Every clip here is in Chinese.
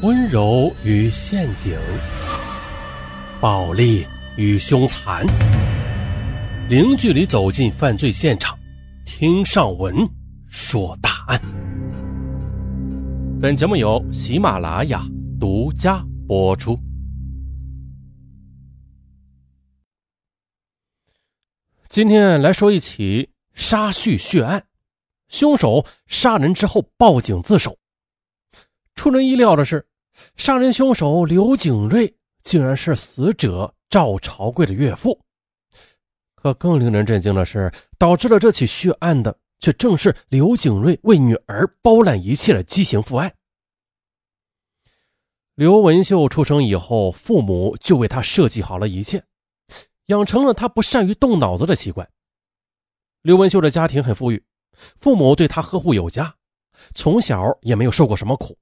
温柔与陷阱，暴力与凶残，零距离走进犯罪现场，听上文说大案。本节目由喜马拉雅独家播出。今天来说一起杀婿血案，凶手杀人之后报警自首。出人意料的是，杀人凶手刘景瑞竟然是死者赵朝贵的岳父。可更令人震惊的是，导致了这起血案的，却正是刘景瑞为女儿包揽一切的畸形父爱。刘文秀出生以后，父母就为他设计好了一切，养成了他不善于动脑子的习惯。刘文秀的家庭很富裕，父母对他呵护有加，从小也没有受过什么苦。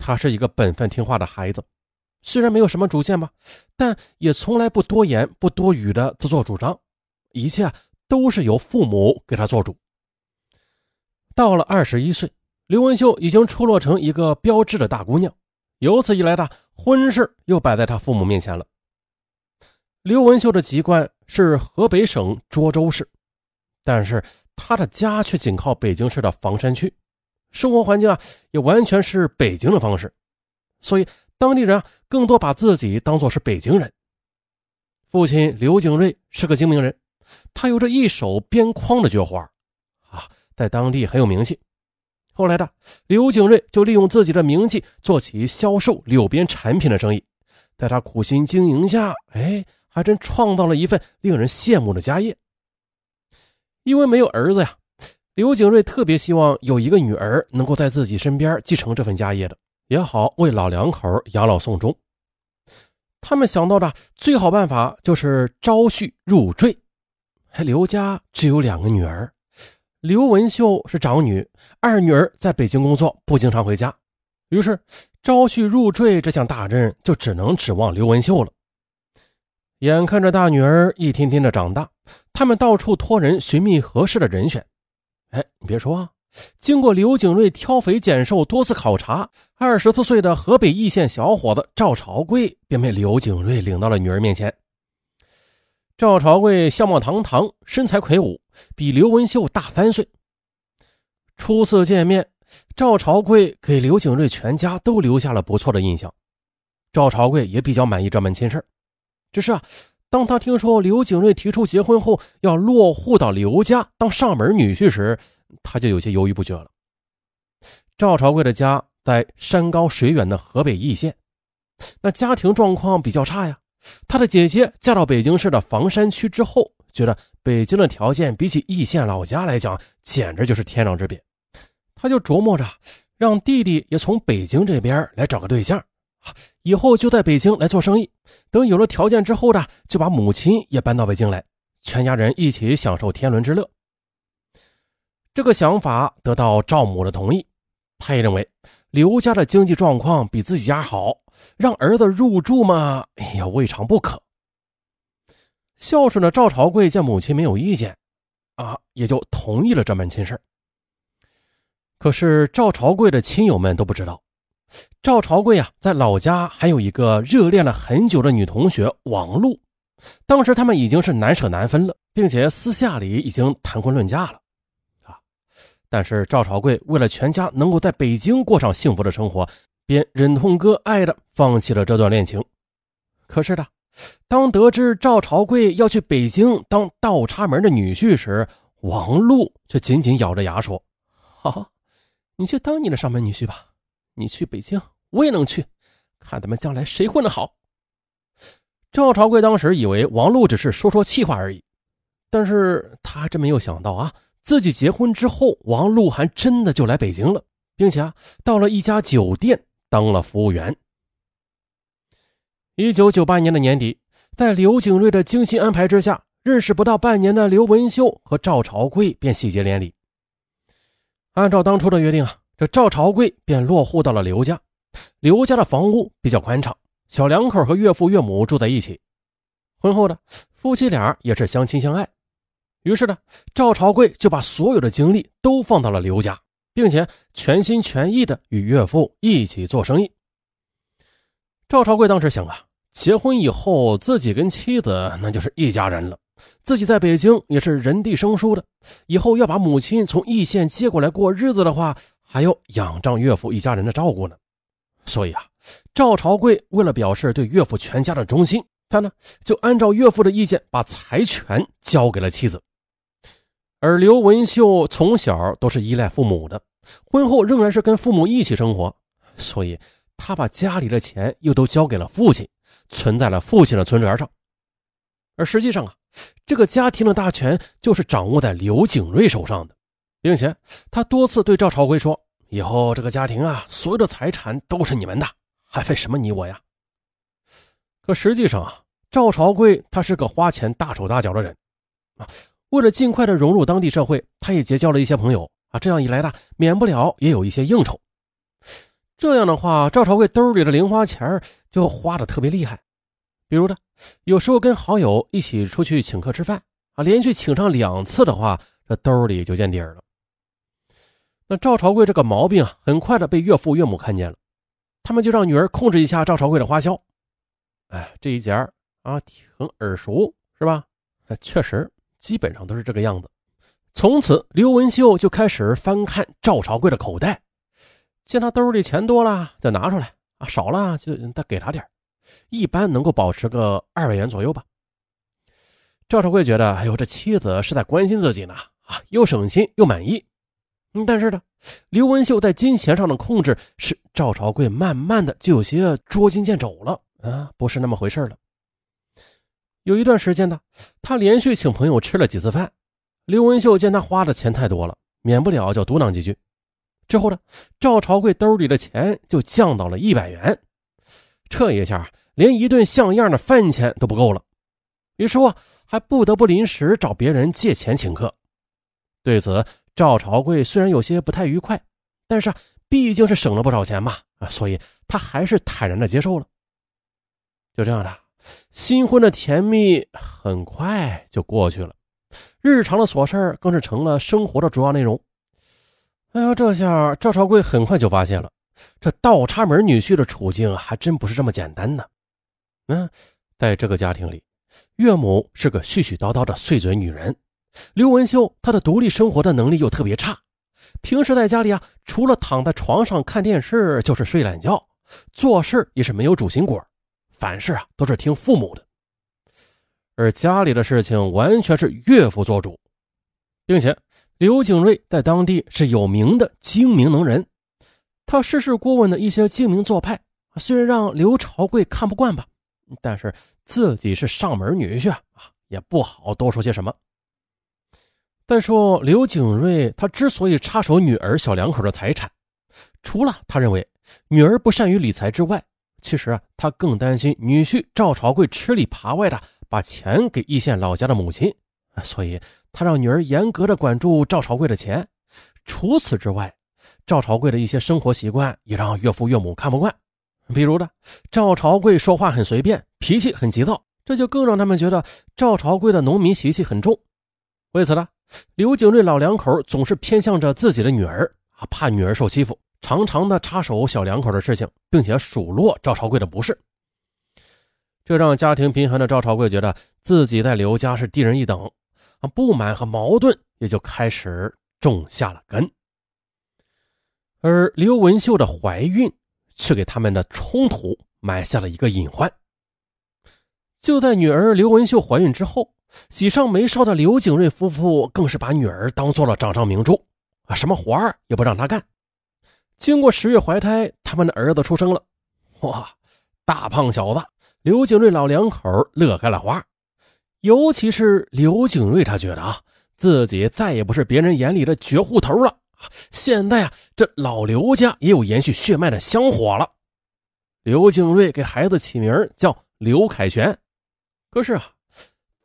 他是一个本分听话的孩子，虽然没有什么主见吧，但也从来不多言不多语的自作主张，一切都是由父母给他做主。到了二十一岁，刘文秀已经出落成一个标致的大姑娘，由此一来的婚事又摆在他父母面前了。刘文秀的籍贯是河北省涿州市，但是他的家却紧靠北京市的房山区。生活环境啊，也完全是北京的方式，所以当地人啊，更多把自己当作是北京人。父亲刘景瑞是个精明人，他有着一手编筐的绝活啊，在当地很有名气。后来的刘景瑞就利用自己的名气做起销售柳编产品的生意，在他苦心经营下，哎，还真创造了一份令人羡慕的家业。因为没有儿子呀。刘景瑞特别希望有一个女儿能够在自己身边继承这份家业的，也好为老两口养老送终。他们想到的最好办法就是招婿入赘。刘家只有两个女儿，刘文秀是长女，二女儿在北京工作，不经常回家。于是招婿入赘这项大任就只能指望刘文秀了。眼看着大女儿一天天的长大，他们到处托人寻觅合适的人选。哎，你别说啊，经过刘景瑞挑肥拣瘦多次考察，二十四岁的河北易县小伙子赵朝贵便被刘景瑞领到了女儿面前。赵朝贵相貌堂堂，身材魁梧，比刘文秀大三岁。初次见面，赵朝贵给刘景瑞全家都留下了不错的印象，赵朝贵也比较满意这门亲事只是啊。当他听说刘景瑞提出结婚后要落户到刘家当上门女婿时，他就有些犹豫不决了。赵朝贵的家在山高水远的河北易县，那家庭状况比较差呀。他的姐姐嫁到北京市的房山区之后，觉得北京的条件比起易县老家来讲，简直就是天壤之别。他就琢磨着让弟弟也从北京这边来找个对象。以后就在北京来做生意，等有了条件之后呢，就把母亲也搬到北京来，全家人一起享受天伦之乐。这个想法得到赵母的同意，他也认为刘家的经济状况比自己家好，让儿子入住嘛，哎呀，未尝不可。孝顺的赵朝贵见母亲没有意见，啊，也就同意了这门亲事可是赵朝贵的亲友们都不知道。赵朝贵啊，在老家还有一个热恋了很久的女同学王璐，当时他们已经是难舍难分了，并且私下里已经谈婚论嫁了，啊！但是赵朝贵为了全家能够在北京过上幸福的生活，便忍痛割爱的放弃了这段恋情。可是呢，当得知赵朝贵要去北京当倒插门的女婿时，王璐却紧紧咬着牙说：“好，你去当你的上门女婿吧。”你去北京，我也能去，看咱们将来谁混得好。赵朝贵当时以为王璐只是说说气话而已，但是他真没有想到啊，自己结婚之后，王璐还真的就来北京了，并且啊，到了一家酒店当了服务员。一九九八年的年底，在刘景瑞的精心安排之下，认识不到半年的刘文秀和赵朝贵便喜结连理。按照当初的约定啊。这赵朝贵便落户到了刘家，刘家的房屋比较宽敞，小两口和岳父岳母住在一起。婚后呢夫妻俩也是相亲相爱，于是呢，赵朝贵就把所有的精力都放到了刘家，并且全心全意的与岳父一起做生意，赵朝贵当时想啊，结婚以后自己跟妻子那就是一家人了，自己在北京也是人地生疏的，以后要把母亲从义县接过来过日子的话，还要仰仗岳父一家人的照顾呢。所以啊，赵朝贵为了表示对岳父全家的忠心，他呢就按照岳父的意见，把财权交给了妻子。而刘文秀从小都是依赖父母的，婚后仍然是跟父母一起生活，所以。他把家里的钱又都交给了父亲，存在了父亲的存折上。而实际上啊，这个家庭的大权就是掌握在刘景瑞手上的，并且他多次对赵朝贵说：“以后这个家庭啊，所有的财产都是你们的，还分什么你我呀？”可实际上啊，赵朝贵他是个花钱大手大脚的人啊。为了尽快的融入当地社会，他也结交了一些朋友啊。这样一来呢，免不了也有一些应酬。这样的话，赵朝贵兜里的零花钱就花的特别厉害。比如呢，有时候跟好友一起出去请客吃饭啊，连续请上两次的话，这兜里就见底儿了。那赵朝贵这个毛病啊，很快的被岳父岳母看见了，他们就让女儿控制一下赵朝贵的花销。哎，这一家啊，挺耳熟是吧？确实，基本上都是这个样子。从此，刘文秀就开始翻看赵朝贵的口袋。见他兜里钱多了，就拿出来啊；少了就再给他点一般能够保持个二百元左右吧。赵朝贵觉得，哎呦，这妻子是在关心自己呢，啊，又省心又满意。但是呢，刘文秀在金钱上的控制，是赵朝贵慢慢的就有些捉襟见肘了啊，不是那么回事了。有一段时间呢，他连续请朋友吃了几次饭，刘文秀见他花的钱太多了，免不了就嘟囔几句。之后呢，赵朝贵兜里的钱就降到了一百元，这一下连一顿像样的饭钱都不够了，于是啊，还不得不临时找别人借钱请客。对此，赵朝贵虽然有些不太愉快，但是毕竟是省了不少钱嘛，啊，所以他还是坦然的接受了。就这样的，新婚的甜蜜很快就过去了，日常的琐事更是成了生活的主要内容。哎呦，这下赵朝贵很快就发现了，这倒插门女婿的处境还真不是这么简单呢。嗯，在这个家庭里，岳母是个絮絮叨叨的碎嘴女人，刘文秀她的独立生活的能力又特别差，平时在家里啊，除了躺在床上看电视就是睡懒觉，做事也是没有主心骨，凡事啊都是听父母的，而家里的事情完全是岳父做主，并且。刘景瑞在当地是有名的精明能人，他事事过问的一些精明做派，虽然让刘朝贵看不惯吧，但是自己是上门女婿啊，也不好多说些什么。再说刘景瑞，他之所以插手女儿小两口的财产，除了他认为女儿不善于理财之外，其实啊，他更担心女婿赵朝贵吃里扒外的把钱给易县老家的母亲。所以，他让女儿严格的管住赵朝贵的钱。除此之外，赵朝贵的一些生活习惯也让岳父岳母看不惯。比如呢，赵朝贵说话很随便，脾气很急躁，这就更让他们觉得赵朝贵的农民习气很重。为此呢，刘景瑞老两口总是偏向着自己的女儿啊，怕女儿受欺负，常常的插手小两口的事情，并且数落赵朝贵的不是。这让家庭贫寒的赵朝贵觉得自己在刘家是低人一等。啊，不满和矛盾也就开始种下了根，而刘文秀的怀孕却给他们的冲突埋下了一个隐患。就在女儿刘文秀怀孕之后，喜上眉梢的刘景瑞夫妇更是把女儿当做了掌上明珠啊，什么活儿也不让她干。经过十月怀胎，他们的儿子出生了，哇，大胖小子，刘景瑞老两口乐开了花。尤其是刘景瑞，他觉得啊，自己再也不是别人眼里的绝户头了。现在啊，这老刘家也有延续血脉的香火了。刘景瑞给孩子起名叫刘凯旋。可是啊，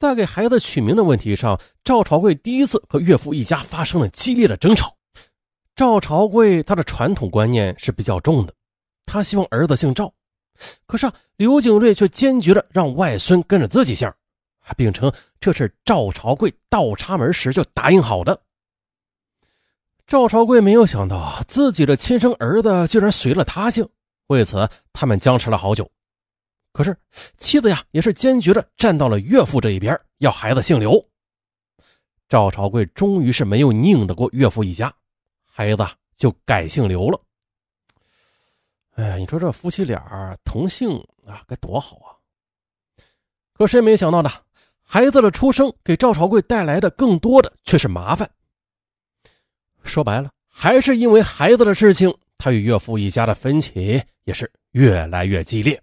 在给孩子取名的问题上，赵朝贵第一次和岳父一家发生了激烈的争吵。赵朝贵他的传统观念是比较重的，他希望儿子姓赵。可是啊，刘景瑞却坚决的让外孙跟着自己姓。并称这是赵朝贵倒插门时就答应好的。赵朝贵没有想到自己的亲生儿子居然随了他姓，为此他们僵持了好久，可是妻子呀，也是坚决的站到了岳父这一边，要孩子姓刘。赵朝贵终于是没有拧得过岳父一家，孩子就改姓刘了。哎，你说这夫妻俩同姓啊，该多好啊！可谁没想到呢？孩子的出生给赵朝贵带来的更多的却是麻烦。说白了，还是因为孩子的事情，他与岳父一家的分歧也是越来越激烈。